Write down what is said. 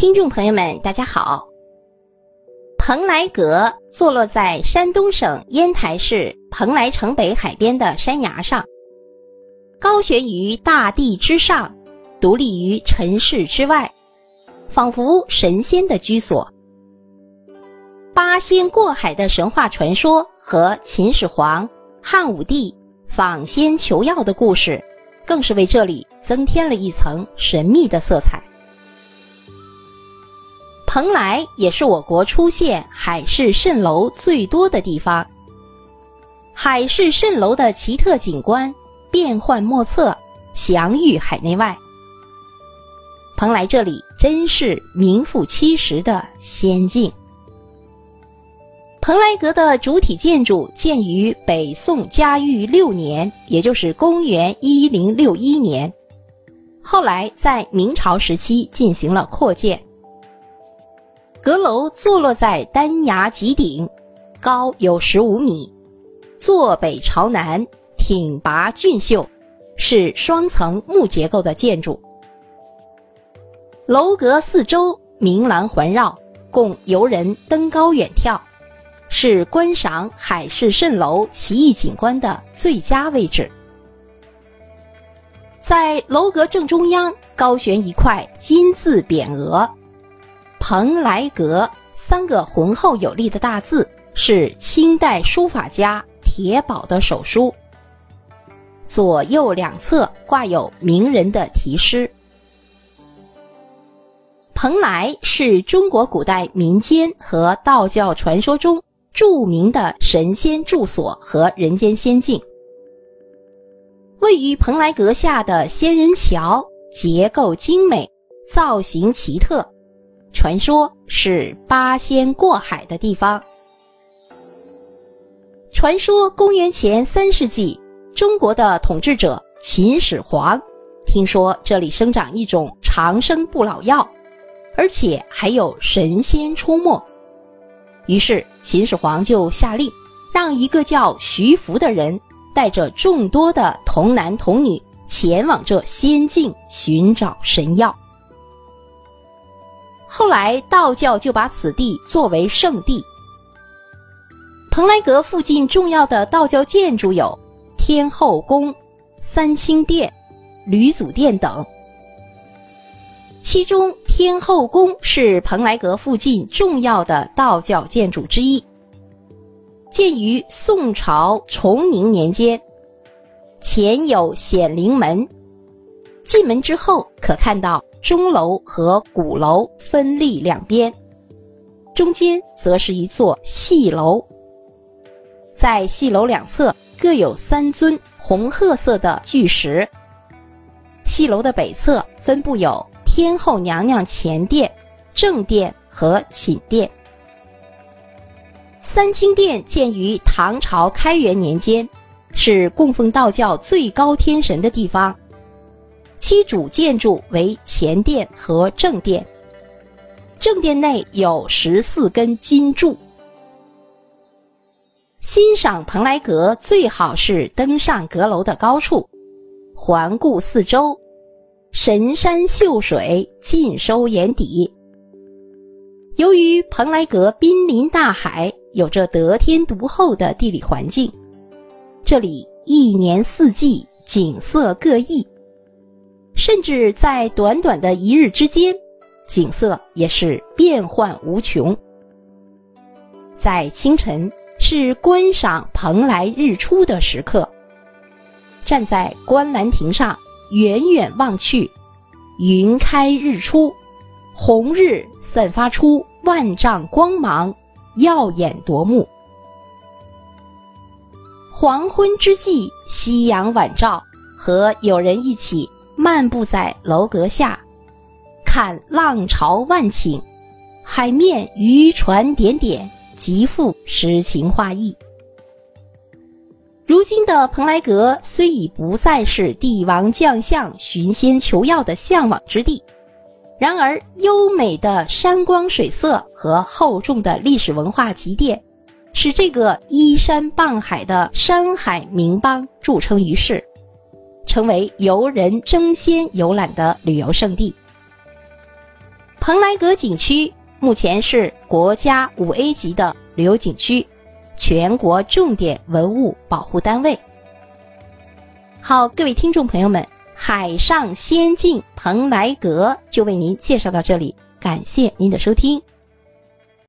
听众朋友们，大家好。蓬莱阁坐落在山东省烟台市蓬莱城北海边的山崖上，高悬于大地之上，独立于尘世之外，仿佛神仙的居所。八仙过海的神话传说和秦始皇、汉武帝访仙求药的故事，更是为这里增添了一层神秘的色彩。蓬莱也是我国出现海市蜃楼最多的地方。海市蜃楼的奇特景观变幻莫测，享誉海内外。蓬莱这里真是名副其实的仙境。蓬莱阁的主体建筑建于北宋嘉裕六年，也就是公元一零六一年，后来在明朝时期进行了扩建。阁楼坐落在丹崖极顶，高有十五米，坐北朝南，挺拔俊秀，是双层木结构的建筑。楼阁四周明廊环绕，供游人登高远眺，是观赏海市蜃楼奇异景观的最佳位置。在楼阁正中央，高悬一块金字匾额。蓬莱阁三个浑厚有力的大字是清代书法家铁宝的手书。左右两侧挂有名人的题诗。蓬莱是中国古代民间和道教传说中著名的神仙住所和人间仙境。位于蓬莱阁下的仙人桥结构精美，造型奇特。传说是八仙过海的地方。传说公元前三世纪，中国的统治者秦始皇听说这里生长一种长生不老药，而且还有神仙出没，于是秦始皇就下令，让一个叫徐福的人带着众多的童男童女前往这仙境寻找神药。后来，道教就把此地作为圣地。蓬莱阁附近重要的道教建筑有天后宫、三清殿、吕祖殿等。其中，天后宫是蓬莱阁附近重要的道教建筑之一，建于宋朝崇宁年间，前有显灵门，进门之后可看到。钟楼和鼓楼分立两边，中间则是一座戏楼。在戏楼两侧各有三尊红褐色的巨石。戏楼的北侧分布有天后娘娘前殿、正殿和寝殿。三清殿建于唐朝开元年间，是供奉道教最高天神的地方。其主建筑为前殿和正殿，正殿内有十四根金柱。欣赏蓬莱阁最好是登上阁楼的高处，环顾四周，神山秀水尽收眼底。由于蓬莱阁濒临大海，有着得天独厚的地理环境，这里一年四季景色各异。甚至在短短的一日之间，景色也是变幻无穷。在清晨是观赏蓬莱日出的时刻，站在观澜亭上，远远望去，云开日出，红日散发出万丈光芒，耀眼夺目。黄昏之际，夕阳晚照，和友人一起。漫步在楼阁下，看浪潮万顷，海面渔船点点，极富诗情画意。如今的蓬莱阁虽已不再是帝王将相寻仙求药的向往之地，然而优美的山光水色和厚重的历史文化积淀，使这个依山傍海的山海名邦著称于世。成为游人争先游览的旅游胜地。蓬莱阁景区目前是国家五 A 级的旅游景区，全国重点文物保护单位。好，各位听众朋友们，海上仙境蓬莱阁就为您介绍到这里，感谢您的收听。